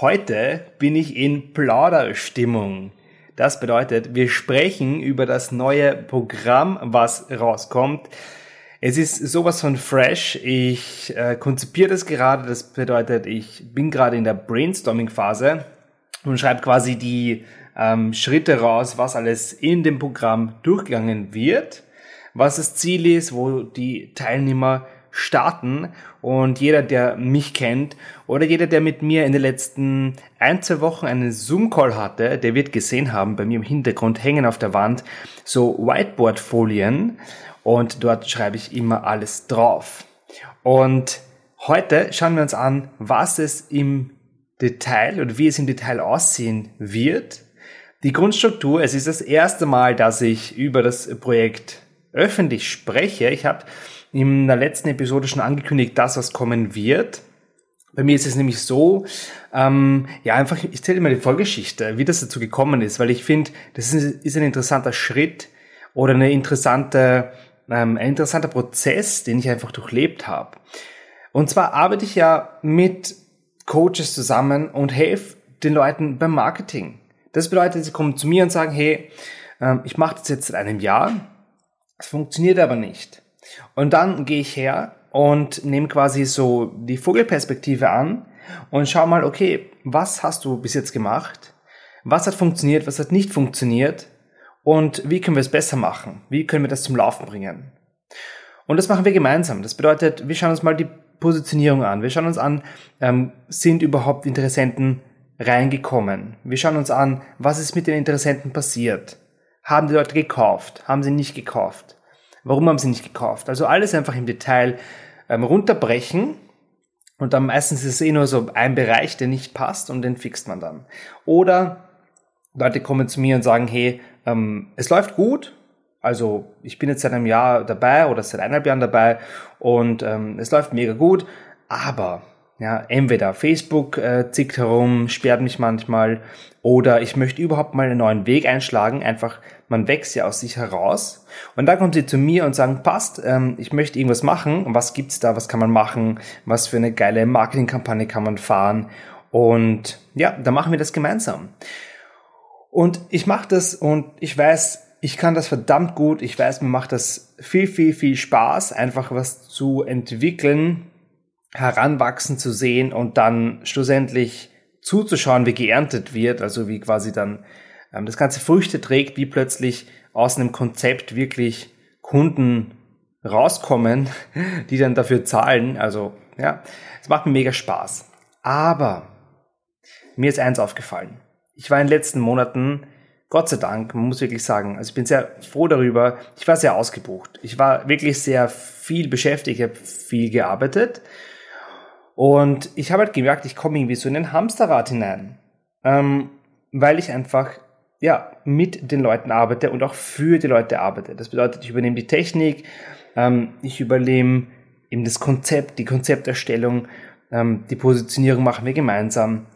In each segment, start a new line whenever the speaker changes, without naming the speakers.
Heute bin ich in Plauderstimmung. Das bedeutet, wir sprechen über das neue Programm, was rauskommt. Es ist sowas von fresh. Ich äh, konzipiere das gerade. Das bedeutet, ich bin gerade in der Brainstorming-Phase und schreibe quasi die ähm, Schritte raus, was alles in dem Programm durchgegangen wird, was das Ziel ist, wo die Teilnehmer starten und jeder, der mich kennt oder jeder, der mit mir in den letzten ein, zwei Wochen einen Zoom-Call hatte, der wird gesehen haben, bei mir im Hintergrund hängen auf der Wand so Whiteboard-Folien und dort schreibe ich immer alles drauf. Und heute schauen wir uns an, was es im Detail oder wie es im Detail aussehen wird. Die Grundstruktur, es ist das erste Mal, dass ich über das Projekt öffentlich spreche. Ich habe in der letzten Episode schon angekündigt, dass was kommen wird. Bei mir ist es nämlich so, ähm, ja, einfach, ich erzähle mal die Vorgeschichte, wie das dazu gekommen ist, weil ich finde, das ist, ist, ein interessanter Schritt oder eine interessante, ähm, ein interessanter Prozess, den ich einfach durchlebt habe. Und zwar arbeite ich ja mit Coaches zusammen und helfe den Leuten beim Marketing. Das bedeutet, sie kommen zu mir und sagen, hey, ähm, ich mache das jetzt seit einem Jahr, es funktioniert aber nicht. Und dann gehe ich her und nehme quasi so die Vogelperspektive an und schau mal, okay, was hast du bis jetzt gemacht? Was hat funktioniert? Was hat nicht funktioniert? Und wie können wir es besser machen? Wie können wir das zum Laufen bringen? Und das machen wir gemeinsam. Das bedeutet, wir schauen uns mal die Positionierung an. Wir schauen uns an, ähm, sind überhaupt Interessenten reingekommen? Wir schauen uns an, was ist mit den Interessenten passiert? Haben die Leute gekauft? Haben sie nicht gekauft? Warum haben sie nicht gekauft? Also alles einfach im Detail ähm, runterbrechen und dann meistens ist es eh nur so ein Bereich, der nicht passt und den fixt man dann. Oder Leute kommen zu mir und sagen, hey, ähm, es läuft gut, also ich bin jetzt seit einem Jahr dabei oder seit eineinhalb Jahren dabei und ähm, es läuft mega gut, aber ja, entweder Facebook äh, zickt herum, sperrt mich manchmal oder ich möchte überhaupt mal einen neuen Weg einschlagen. Einfach, man wächst ja aus sich heraus. Und dann kommen sie zu mir und sagen, passt, ähm, ich möchte irgendwas machen. Was gibt's da? Was kann man machen? Was für eine geile Marketingkampagne kann man fahren? Und ja, da machen wir das gemeinsam. Und ich mache das und ich weiß, ich kann das verdammt gut. Ich weiß, mir macht das viel, viel, viel Spaß, einfach was zu entwickeln, heranwachsen zu sehen und dann schlussendlich zuzuschauen, wie geerntet wird, also wie quasi dann ähm, das ganze Früchte trägt, wie plötzlich aus einem Konzept wirklich Kunden rauskommen, die dann dafür zahlen. Also ja, es macht mir mega Spaß. Aber mir ist eins aufgefallen. Ich war in den letzten Monaten, Gott sei Dank, man muss wirklich sagen, also ich bin sehr froh darüber, ich war sehr ausgebucht. Ich war wirklich sehr viel beschäftigt, ich habe viel gearbeitet und ich habe halt gemerkt, ich komme irgendwie so in ein Hamsterrad hinein, ähm, weil ich einfach ja mit den Leuten arbeite und auch für die Leute arbeite. Das bedeutet, ich übernehme die Technik, ähm, ich übernehme eben das Konzept, die Konzepterstellung, ähm, die Positionierung machen wir gemeinsam.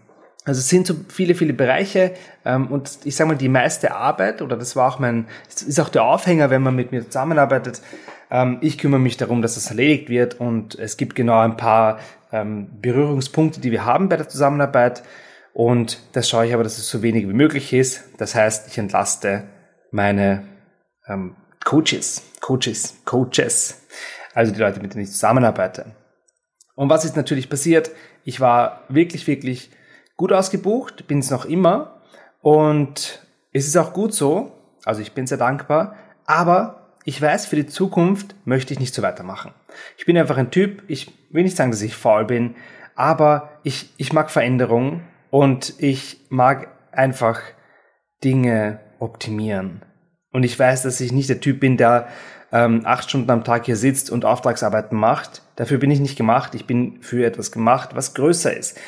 Also es sind so viele, viele Bereiche ähm, und ich sage mal, die meiste Arbeit, oder das war auch mein, ist auch der Aufhänger, wenn man mit mir zusammenarbeitet, ähm, ich kümmere mich darum, dass das erledigt wird und es gibt genau ein paar ähm, Berührungspunkte, die wir haben bei der Zusammenarbeit. Und das schaue ich aber, dass es so wenig wie möglich ist. Das heißt, ich entlaste meine ähm, Coaches, Coaches, Coaches, also die Leute, mit denen ich zusammenarbeite. Und was ist natürlich passiert? Ich war wirklich, wirklich gut ausgebucht, bin es noch immer. Und es ist auch gut so, also ich bin sehr dankbar, aber ich weiß, für die Zukunft möchte ich nicht so weitermachen. Ich bin einfach ein Typ, ich will nicht sagen, dass ich faul bin, aber ich, ich mag Veränderungen und ich mag einfach Dinge optimieren. Und ich weiß, dass ich nicht der Typ bin, der ähm, acht Stunden am Tag hier sitzt und Auftragsarbeiten macht. Dafür bin ich nicht gemacht. Ich bin für etwas gemacht, was größer ist.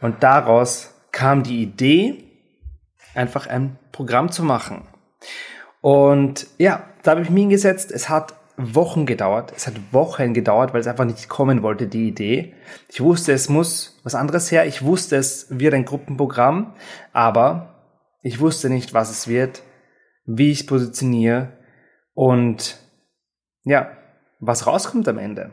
Und daraus kam die Idee, einfach ein Programm zu machen. Und ja, da habe ich mich hingesetzt. Es hat Wochen gedauert. Es hat Wochen gedauert, weil es einfach nicht kommen wollte, die Idee. Ich wusste, es muss was anderes her. Ich wusste, es wird ein Gruppenprogramm, aber ich wusste nicht, was es wird, wie ich es positioniere und ja, was rauskommt am Ende.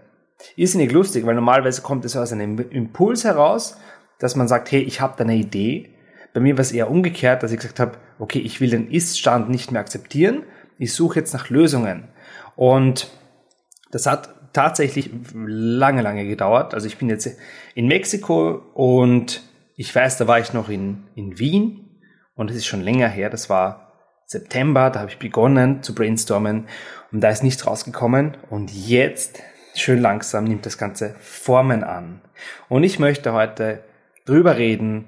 Ist nicht lustig, weil normalerweise kommt es aus einem Impuls heraus, dass man sagt, hey, ich habe da eine Idee. Bei mir war es eher umgekehrt, dass ich gesagt habe, okay, ich will den Ist-Stand nicht mehr akzeptieren. Ich suche jetzt nach Lösungen. Und das hat tatsächlich lange, lange gedauert. Also ich bin jetzt in Mexiko und ich weiß, da war ich noch in, in Wien und es ist schon länger her. Das war September, da habe ich begonnen zu brainstormen und da ist nichts rausgekommen. Und jetzt, schön langsam, nimmt das Ganze Formen an. Und ich möchte heute drüber reden,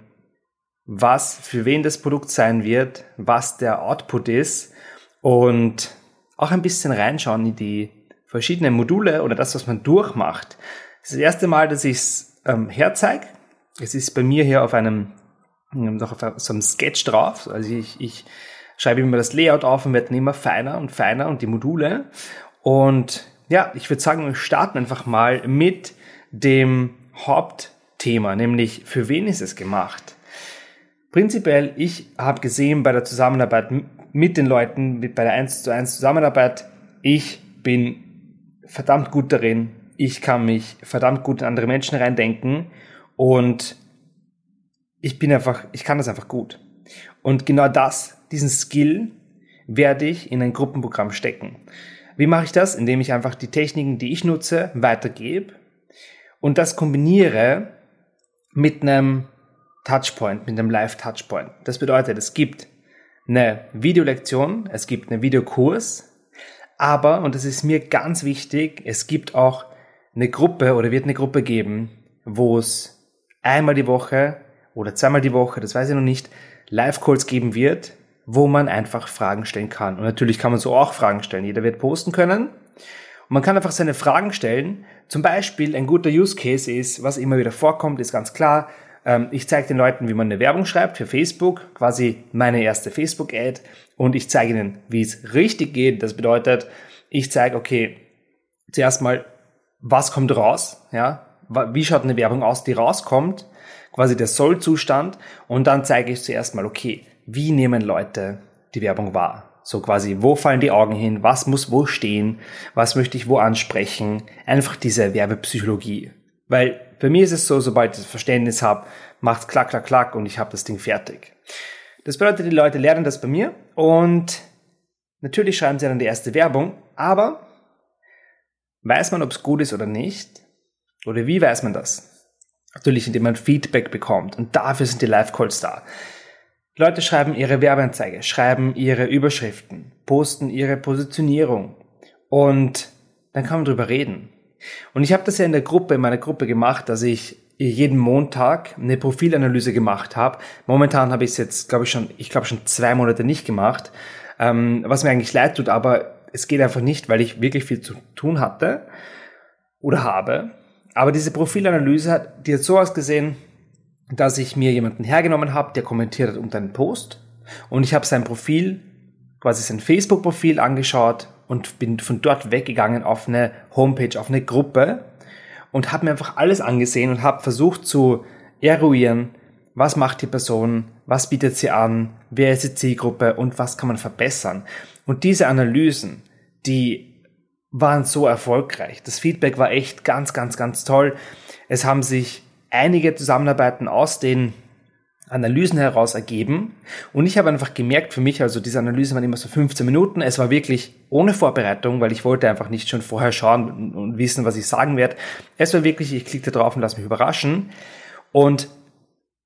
was für wen das Produkt sein wird, was der Output ist und auch ein bisschen reinschauen in die verschiedenen Module oder das, was man durchmacht. Das ist das erste Mal, dass ich es ähm, herzeige. Es ist bei mir hier auf einem, noch auf so einem Sketch drauf. Also ich, ich schreibe immer das Layout auf und werde dann immer feiner und feiner und die Module. Und ja, ich würde sagen, wir starten einfach mal mit dem Hauptthema, nämlich für wen ist es gemacht? Prinzipiell, ich habe gesehen bei der Zusammenarbeit mit den Leuten, mit, bei der 1 zu 1 Zusammenarbeit, ich bin verdammt gut darin, ich kann mich verdammt gut in andere Menschen reindenken und ich bin einfach, ich kann das einfach gut. Und genau das, diesen Skill, werde ich in ein Gruppenprogramm stecken. Wie mache ich das? Indem ich einfach die Techniken, die ich nutze, weitergebe und das kombiniere mit einem Touchpoint, mit einem Live-Touchpoint. Das bedeutet, es gibt eine Videolektion, es gibt einen Videokurs, aber, und das ist mir ganz wichtig, es gibt auch eine Gruppe oder wird eine Gruppe geben, wo es einmal die Woche oder zweimal die Woche, das weiß ich noch nicht, Live-Calls geben wird, wo man einfach Fragen stellen kann. Und natürlich kann man so auch Fragen stellen. Jeder wird posten können. Und man kann einfach seine Fragen stellen. Zum Beispiel ein guter Use Case ist, was immer wieder vorkommt, ist ganz klar, ähm, ich zeige den Leuten, wie man eine Werbung schreibt für Facebook, quasi meine erste Facebook-Ad. Und ich zeige ihnen, wie es richtig geht. Das bedeutet, ich zeige, okay, zuerst mal, was kommt raus? Ja, wie schaut eine Werbung aus, die rauskommt? Quasi der Sollzustand. Und dann zeige ich zuerst mal, okay, wie nehmen Leute die Werbung wahr? So quasi, wo fallen die Augen hin? Was muss wo stehen? Was möchte ich wo ansprechen? Einfach diese Werbepsychologie. Weil bei mir ist es so, sobald ich das Verständnis habe, macht's klack, klack, klack und ich habe das Ding fertig. Das bedeutet, die Leute lernen das bei mir und natürlich schreiben sie dann die erste Werbung, aber weiß man, ob es gut ist oder nicht? Oder wie weiß man das? Natürlich, indem man Feedback bekommt und dafür sind die Live-Calls da. Leute schreiben ihre Werbeanzeige, schreiben ihre Überschriften, posten ihre Positionierung und dann kann man drüber reden. Und ich habe das ja in der Gruppe, in meiner Gruppe gemacht, dass ich jeden Montag eine Profilanalyse gemacht habe. Momentan habe ich es jetzt, glaube ich, schon, ich glaube schon zwei Monate nicht gemacht, ähm, was mir eigentlich leid tut, aber es geht einfach nicht, weil ich wirklich viel zu tun hatte oder habe. Aber diese Profilanalyse hat, die hat so ausgesehen, dass ich mir jemanden hergenommen habe, der kommentiert hat unter einen Post und ich habe sein Profil, quasi sein Facebook-Profil angeschaut und bin von dort weggegangen auf eine Homepage, auf eine Gruppe und habe mir einfach alles angesehen und habe versucht zu eruieren, was macht die Person, was bietet sie an, wer ist die Zielgruppe und was kann man verbessern. Und diese Analysen, die waren so erfolgreich. Das Feedback war echt ganz, ganz, ganz toll. Es haben sich einige Zusammenarbeiten aus den Analysen heraus ergeben. Und ich habe einfach gemerkt für mich, also diese Analysen waren immer so 15 Minuten. Es war wirklich ohne Vorbereitung, weil ich wollte einfach nicht schon vorher schauen und wissen, was ich sagen werde. Es war wirklich, ich klicke drauf und lasse mich überraschen. Und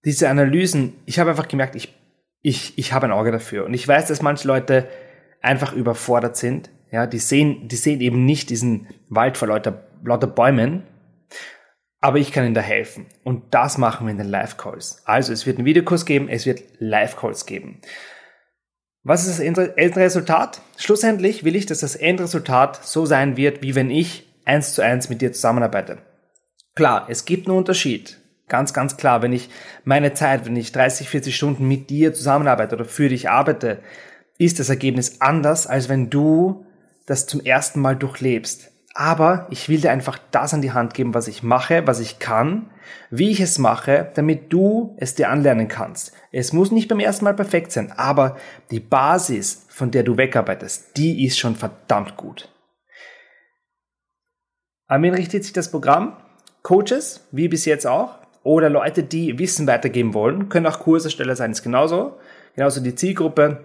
diese Analysen, ich habe einfach gemerkt, ich, ich, ich habe ein Auge dafür. Und ich weiß, dass manche Leute einfach überfordert sind. Ja, die sehen, die sehen eben nicht diesen Wald vor lauter, lauter Bäumen, aber ich kann Ihnen da helfen. Und das machen wir in den Live-Calls. Also es wird einen Videokurs geben, es wird Live-Calls geben. Was ist das Endresultat? Schlussendlich will ich, dass das Endresultat so sein wird, wie wenn ich eins zu eins mit dir zusammenarbeite. Klar, es gibt einen Unterschied. ganz, ganz klar, wenn ich meine Zeit, wenn ich 30, 40 Stunden mit dir zusammenarbeite oder für dich arbeite, ist das Ergebnis anders, als wenn du das zum ersten Mal durchlebst. Aber ich will dir einfach das an die Hand geben, was ich mache, was ich kann, wie ich es mache, damit du es dir anlernen kannst. Es muss nicht beim ersten Mal perfekt sein, aber die Basis, von der du wegarbeitest, die ist schon verdammt gut. An wen richtet sich das Programm? Coaches, wie bis jetzt auch, oder Leute, die Wissen weitergeben wollen, können auch Kursersteller sein, ist genauso. Genauso die Zielgruppe,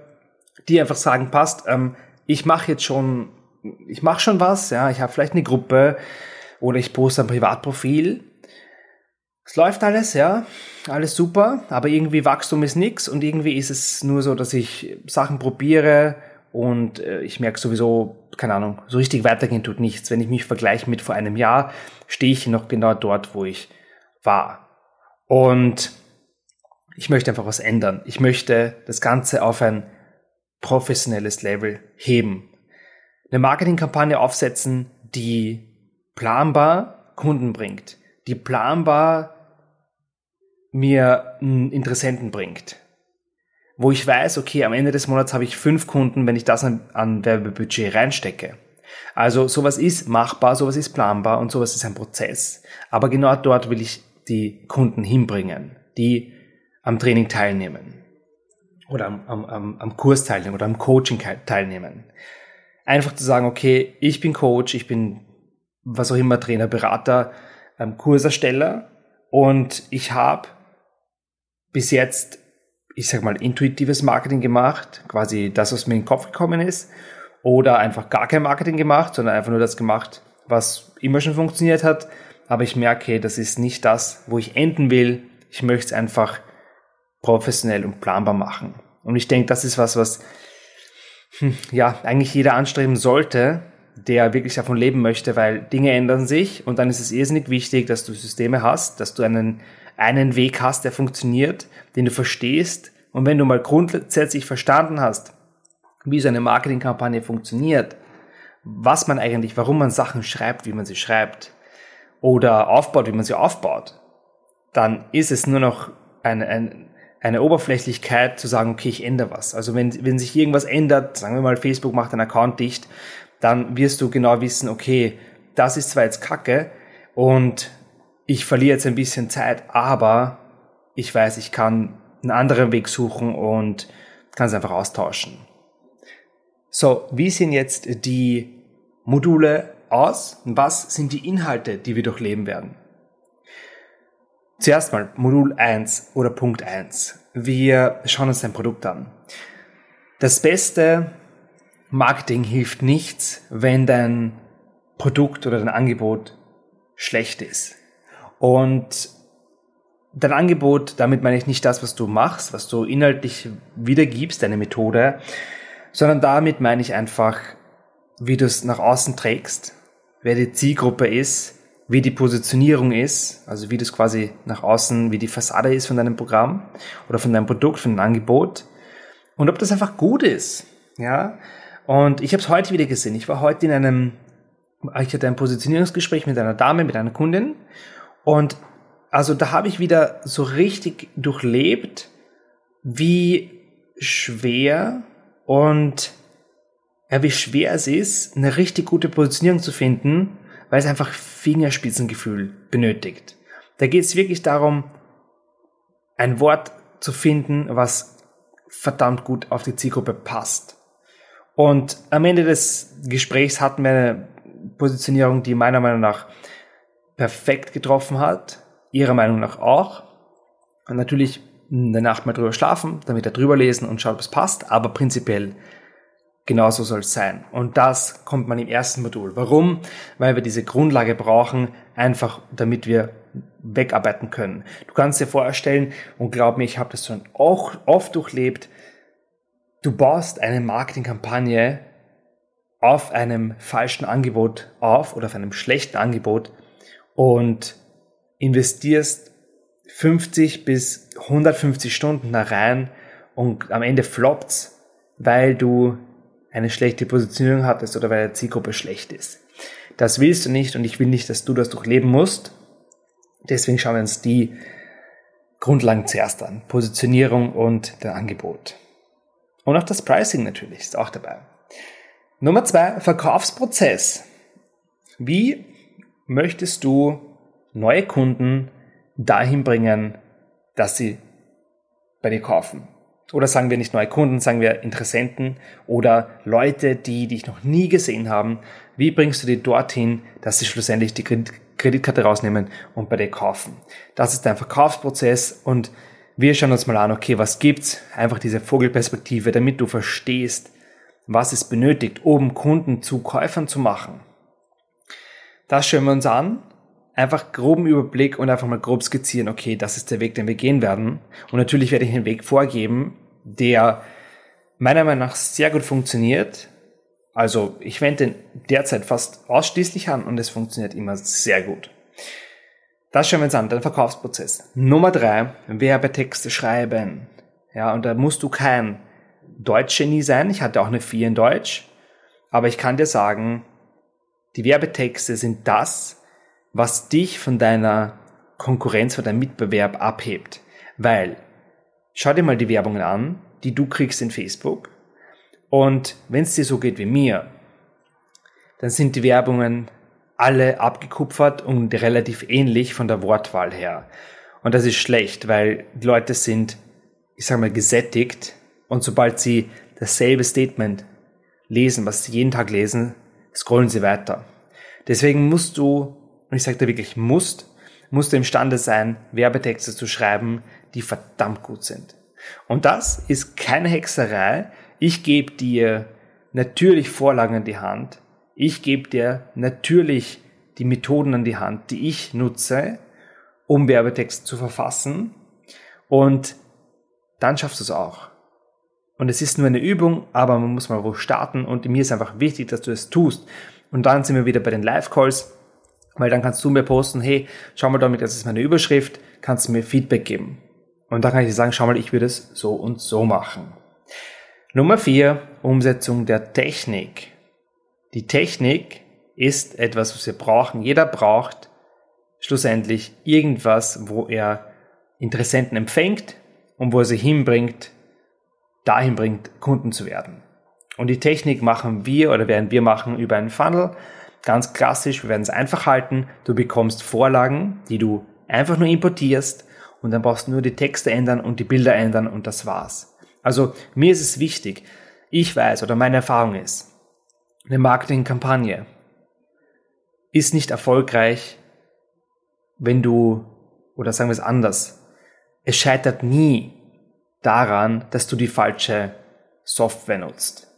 die einfach sagen, passt, ähm, ich mache jetzt schon ich mache schon was, ja, ich habe vielleicht eine Gruppe oder ich poste ein Privatprofil. Es läuft alles, ja, alles super, aber irgendwie Wachstum ist nix und irgendwie ist es nur so, dass ich Sachen probiere und äh, ich merke sowieso, keine Ahnung, so richtig weitergehen tut nichts. Wenn ich mich vergleiche mit vor einem Jahr, stehe ich noch genau dort, wo ich war. Und ich möchte einfach was ändern. Ich möchte das Ganze auf ein professionelles Level heben eine Marketingkampagne aufsetzen, die planbar Kunden bringt, die planbar mir einen Interessenten bringt. Wo ich weiß, okay, am Ende des Monats habe ich fünf Kunden, wenn ich das an, an Werbebudget reinstecke. Also sowas ist machbar, sowas ist planbar und sowas ist ein Prozess. Aber genau dort will ich die Kunden hinbringen, die am Training teilnehmen oder am, am, am Kurs teilnehmen oder am Coaching teilnehmen einfach zu sagen, okay, ich bin Coach, ich bin was auch immer Trainer, Berater, ähm, Kursersteller und ich habe bis jetzt, ich sag mal, intuitives Marketing gemacht, quasi das, was mir in den Kopf gekommen ist, oder einfach gar kein Marketing gemacht, sondern einfach nur das gemacht, was immer schon funktioniert hat. Aber ich merke, das ist nicht das, wo ich enden will. Ich möchte es einfach professionell und planbar machen. Und ich denke, das ist was, was ja, eigentlich jeder anstreben sollte, der wirklich davon leben möchte, weil Dinge ändern sich und dann ist es irrsinnig wichtig, dass du Systeme hast, dass du einen, einen Weg hast, der funktioniert, den du verstehst. Und wenn du mal grundsätzlich verstanden hast, wie so eine Marketingkampagne funktioniert, was man eigentlich, warum man Sachen schreibt, wie man sie schreibt oder aufbaut, wie man sie aufbaut, dann ist es nur noch ein, ein, eine Oberflächlichkeit zu sagen, okay, ich ändere was. Also wenn, wenn sich irgendwas ändert, sagen wir mal, Facebook macht einen Account dicht, dann wirst du genau wissen, okay, das ist zwar jetzt Kacke und ich verliere jetzt ein bisschen Zeit, aber ich weiß, ich kann einen anderen Weg suchen und kann es einfach austauschen. So, wie sehen jetzt die Module aus? Was sind die Inhalte, die wir durchleben werden? Zuerst mal Modul 1 oder Punkt 1. Wir schauen uns dein Produkt an. Das beste Marketing hilft nichts, wenn dein Produkt oder dein Angebot schlecht ist. Und dein Angebot, damit meine ich nicht das, was du machst, was du inhaltlich wiedergibst, deine Methode, sondern damit meine ich einfach, wie du es nach außen trägst, wer die Zielgruppe ist, wie die Positionierung ist, also wie das quasi nach außen, wie die Fassade ist von deinem Programm oder von deinem Produkt, von deinem Angebot und ob das einfach gut ist, ja. Und ich habe es heute wieder gesehen. Ich war heute in einem, ich hatte ein Positionierungsgespräch mit einer Dame, mit einer Kundin und also da habe ich wieder so richtig durchlebt, wie schwer und ja, wie schwer es ist, eine richtig gute Positionierung zu finden, weil es einfach Fingerspitzengefühl benötigt. Da geht es wirklich darum, ein Wort zu finden, was verdammt gut auf die Zielgruppe passt. Und am Ende des Gesprächs hatten wir eine Positionierung, die meiner Meinung nach perfekt getroffen hat, ihrer Meinung nach auch. Und natürlich in der Nacht mal drüber schlafen, damit er drüber lesen und schaut, ob es passt, aber prinzipiell Genauso soll es sein. Und das kommt man im ersten Modul. Warum? Weil wir diese Grundlage brauchen, einfach damit wir wegarbeiten können. Du kannst dir vorstellen, und glaub mir, ich habe das schon auch oft durchlebt, du baust eine Marketingkampagne auf einem falschen Angebot auf oder auf einem schlechten Angebot und investierst 50 bis 150 Stunden da rein und am Ende floppt's, weil du eine schlechte Positionierung hattest oder weil die Zielgruppe schlecht ist. Das willst du nicht und ich will nicht, dass du das durchleben musst. Deswegen schauen wir uns die Grundlagen zuerst an. Positionierung und der Angebot. Und auch das Pricing natürlich ist auch dabei. Nummer zwei, Verkaufsprozess. Wie möchtest du neue Kunden dahin bringen, dass sie bei dir kaufen? Oder sagen wir nicht neue Kunden, sagen wir Interessenten oder Leute, die dich noch nie gesehen haben. Wie bringst du die dorthin, dass sie schlussendlich die Kreditkarte rausnehmen und bei dir kaufen? Das ist dein Verkaufsprozess und wir schauen uns mal an, okay, was gibt's? Einfach diese Vogelperspektive, damit du verstehst, was es benötigt, um Kunden zu Käufern zu machen. Das schauen wir uns an einfach groben Überblick und einfach mal grob skizzieren, okay, das ist der Weg, den wir gehen werden. Und natürlich werde ich einen Weg vorgeben, der meiner Meinung nach sehr gut funktioniert. Also ich wende den derzeit fast ausschließlich an und es funktioniert immer sehr gut. Das schauen wir uns an, den Verkaufsprozess. Nummer drei, Werbetexte schreiben. Ja, und da musst du kein Deutschgenie sein. Ich hatte auch eine 4 in Deutsch. Aber ich kann dir sagen, die Werbetexte sind das, was dich von deiner Konkurrenz, von deinem Mitbewerb abhebt. Weil, schau dir mal die Werbungen an, die du kriegst in Facebook. Und wenn es dir so geht wie mir, dann sind die Werbungen alle abgekupfert und relativ ähnlich von der Wortwahl her. Und das ist schlecht, weil die Leute sind, ich sag mal, gesättigt und sobald sie dasselbe Statement lesen, was sie jeden Tag lesen, scrollen sie weiter. Deswegen musst du und ich sage da wirklich musst, musst du imstande sein, Werbetexte zu schreiben, die verdammt gut sind. Und das ist keine Hexerei. Ich gebe dir natürlich Vorlagen an die Hand. Ich gebe dir natürlich die Methoden an die Hand, die ich nutze, um Werbetexte zu verfassen. Und dann schaffst du es auch. Und es ist nur eine Übung, aber man muss mal wo starten. Und mir ist einfach wichtig, dass du es tust. Und dann sind wir wieder bei den Live-Calls. Weil dann kannst du mir posten, hey, schau mal damit, das ist meine Überschrift, kannst du mir Feedback geben. Und dann kann ich dir sagen, schau mal, ich würde es so und so machen. Nummer vier, Umsetzung der Technik. Die Technik ist etwas, was wir brauchen. Jeder braucht schlussendlich irgendwas, wo er Interessenten empfängt und wo er sie hinbringt, dahin bringt, Kunden zu werden. Und die Technik machen wir oder werden wir machen über einen Funnel, Ganz klassisch, wir werden es einfach halten. Du bekommst Vorlagen, die du einfach nur importierst und dann brauchst du nur die Texte ändern und die Bilder ändern und das war's. Also mir ist es wichtig, ich weiß oder meine Erfahrung ist, eine Marketingkampagne ist nicht erfolgreich, wenn du, oder sagen wir es anders, es scheitert nie daran, dass du die falsche Software nutzt.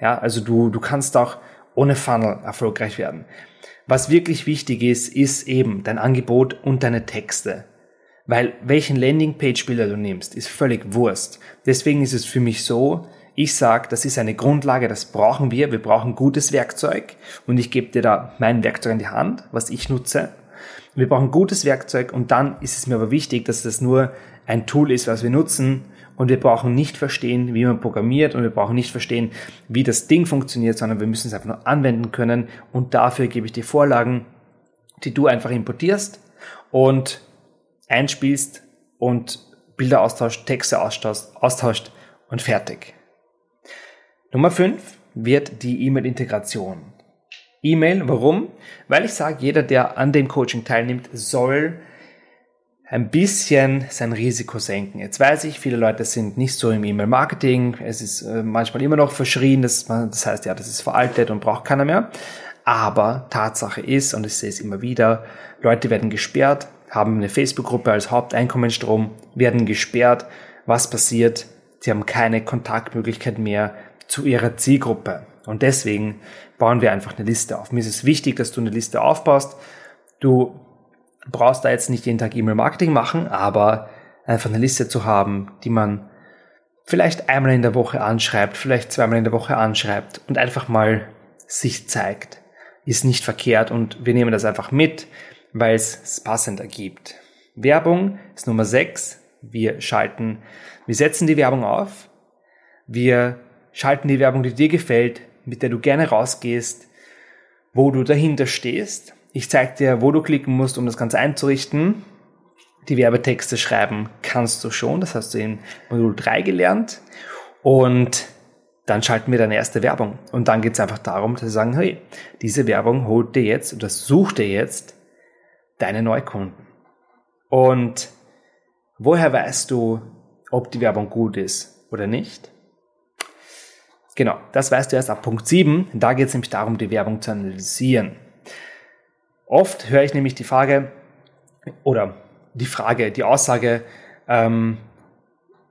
Ja, also du, du kannst auch ohne Funnel erfolgreich werden. Was wirklich wichtig ist, ist eben dein Angebot und deine Texte. Weil welchen Landingpage-Bilder du nimmst, ist völlig Wurst. Deswegen ist es für mich so, ich sage, das ist eine Grundlage, das brauchen wir. Wir brauchen gutes Werkzeug und ich gebe dir da mein Werkzeug in die Hand, was ich nutze. Wir brauchen gutes Werkzeug und dann ist es mir aber wichtig, dass das nur ein Tool ist, was wir nutzen und wir brauchen nicht verstehen, wie man programmiert und wir brauchen nicht verstehen, wie das Ding funktioniert, sondern wir müssen es einfach nur anwenden können und dafür gebe ich dir Vorlagen, die du einfach importierst und einspielst und Bilder austauscht, Texte austauscht, und fertig. Nummer 5 wird die E-Mail-Integration. E-Mail, warum? Weil ich sage, jeder, der an dem Coaching teilnimmt, soll ein bisschen sein Risiko senken. Jetzt weiß ich, viele Leute sind nicht so im E-Mail-Marketing. Es ist äh, manchmal immer noch verschrien. Das, das heißt, ja, das ist veraltet und braucht keiner mehr. Aber Tatsache ist, und ich sehe es immer wieder, Leute werden gesperrt, haben eine Facebook-Gruppe als Haupteinkommensstrom, werden gesperrt. Was passiert? Sie haben keine Kontaktmöglichkeit mehr zu ihrer Zielgruppe. Und deswegen bauen wir einfach eine Liste auf. Mir ist es wichtig, dass du eine Liste aufbaust. Du brauchst da jetzt nicht jeden Tag E-Mail-Marketing machen, aber einfach eine Liste zu haben, die man vielleicht einmal in der Woche anschreibt, vielleicht zweimal in der Woche anschreibt und einfach mal sich zeigt, ist nicht verkehrt und wir nehmen das einfach mit, weil es passend ergibt. Werbung ist Nummer 6. Wir schalten, wir setzen die Werbung auf. Wir schalten die Werbung, die dir gefällt, mit der du gerne rausgehst, wo du dahinter stehst ich zeige dir, wo du klicken musst, um das Ganze einzurichten. die Werbetexte schreiben kannst du schon, das hast du in Modul 3 gelernt. Und dann schalten wir deine erste Werbung. Und dann geht es einfach darum, dass wir sagen, hey, diese Werbung holt dir jetzt oder sucht dir jetzt deine Neukunden. Und woher weißt du, ob die Werbung gut ist oder nicht? Genau, das weißt du erst ab Punkt 7. Da geht es nämlich darum, die Werbung zu analysieren. Oft höre ich nämlich die Frage oder die Frage, die Aussage, ähm,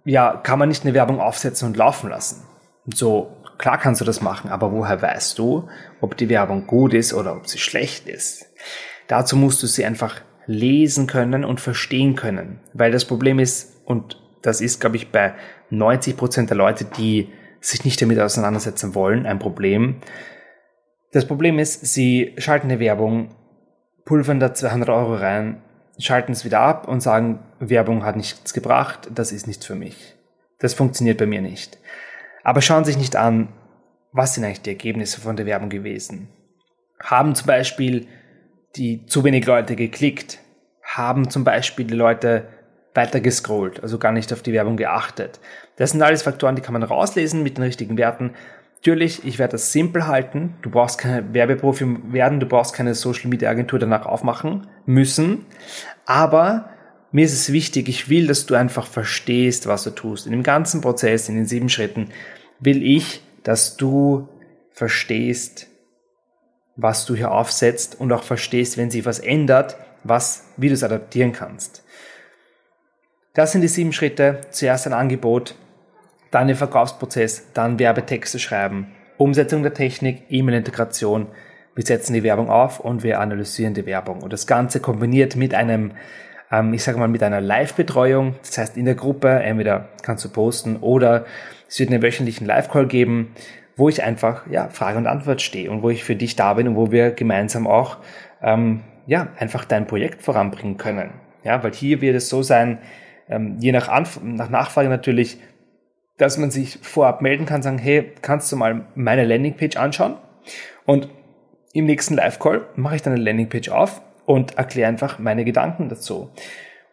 ja, kann man nicht eine Werbung aufsetzen und laufen lassen? So, klar kannst du das machen, aber woher weißt du, ob die Werbung gut ist oder ob sie schlecht ist? Dazu musst du sie einfach lesen können und verstehen können. Weil das Problem ist, und das ist, glaube ich, bei 90 Prozent der Leute, die sich nicht damit auseinandersetzen wollen, ein Problem. Das Problem ist, sie schalten eine Werbung, pulvern da 200 Euro rein, schalten es wieder ab und sagen, Werbung hat nichts gebracht, das ist nichts für mich. Das funktioniert bei mir nicht. Aber schauen sich nicht an, was sind eigentlich die Ergebnisse von der Werbung gewesen. Haben zum Beispiel die zu wenig Leute geklickt? Haben zum Beispiel die Leute weiter gescrollt, also gar nicht auf die Werbung geachtet? Das sind alles Faktoren, die kann man rauslesen mit den richtigen Werten. Natürlich, ich werde das simpel halten. Du brauchst keine Werbeprofi werden, du brauchst keine Social Media Agentur danach aufmachen müssen. Aber mir ist es wichtig, ich will, dass du einfach verstehst, was du tust. In dem ganzen Prozess, in den sieben Schritten, will ich, dass du verstehst, was du hier aufsetzt und auch verstehst, wenn sich was ändert, was, wie du es adaptieren kannst. Das sind die sieben Schritte. Zuerst ein Angebot, dann den Verkaufsprozess, dann Werbetexte schreiben, Umsetzung der Technik, E-Mail-Integration. Wir setzen die Werbung auf und wir analysieren die Werbung. Und das Ganze kombiniert mit einem, ähm, ich sage mal, mit einer Live-Betreuung. Das heißt, in der Gruppe, entweder kannst du posten oder es wird einen wöchentlichen Live-Call geben, wo ich einfach ja, Frage und Antwort stehe und wo ich für dich da bin und wo wir gemeinsam auch ähm, ja, einfach dein Projekt voranbringen können. Ja, weil hier wird es so sein, ähm, je nach, Anf nach Nachfrage natürlich, dass man sich vorab melden kann, sagen, hey, kannst du mal meine Landingpage anschauen? Und im nächsten Live-Call mache ich dann eine Landingpage auf und erkläre einfach meine Gedanken dazu.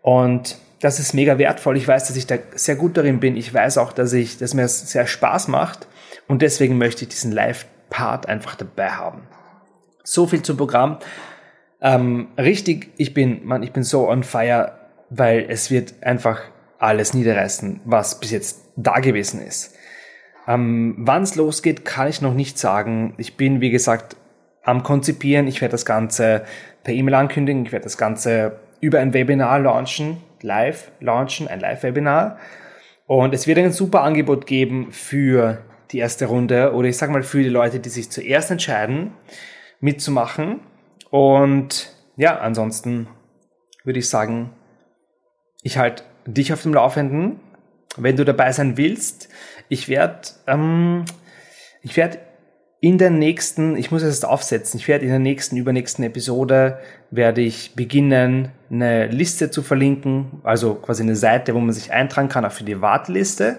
Und das ist mega wertvoll. Ich weiß, dass ich da sehr gut darin bin. Ich weiß auch, dass ich, dass mir das sehr Spaß macht. Und deswegen möchte ich diesen Live-Part einfach dabei haben. So viel zum Programm. Ähm, richtig, ich bin, man, ich bin so on fire, weil es wird einfach alles niederreißen, was bis jetzt da gewesen ist. Ähm, Wann es losgeht, kann ich noch nicht sagen. Ich bin, wie gesagt, am Konzipieren. Ich werde das Ganze per E-Mail ankündigen. Ich werde das Ganze über ein Webinar launchen, live launchen, ein Live-Webinar. Und es wird ein super Angebot geben für die erste Runde oder ich sage mal für die Leute, die sich zuerst entscheiden, mitzumachen. Und ja, ansonsten würde ich sagen, ich halte dich auf dem Laufenden, wenn du dabei sein willst. Ich werde ähm, ich werde in der nächsten, ich muss es aufsetzen, ich werde in der nächsten, übernächsten Episode werde ich beginnen, eine Liste zu verlinken, also quasi eine Seite, wo man sich eintragen kann, auch für die Warteliste.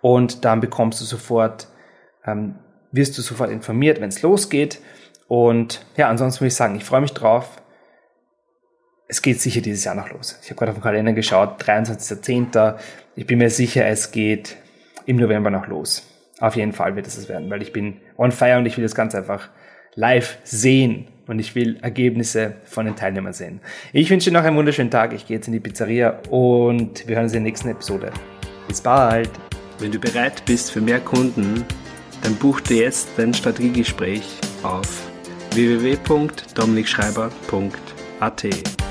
Und dann bekommst du sofort, ähm, wirst du sofort informiert, wenn es losgeht. Und ja, ansonsten würde ich sagen, ich freue mich drauf. Es geht sicher dieses Jahr noch los. Ich habe gerade auf den Kalender geschaut, 23.10. Ich bin mir sicher, es geht im November noch los. Auf jeden Fall wird es es werden, weil ich bin on fire und ich will das ganz einfach live sehen und ich will Ergebnisse von den Teilnehmern sehen. Ich wünsche dir noch einen wunderschönen Tag. Ich gehe jetzt in die Pizzeria und wir hören uns in der nächsten Episode. Bis bald.
Wenn du bereit bist für mehr Kunden, dann buch dir jetzt dein Strategiegespräch auf www.dominikschreiber.at.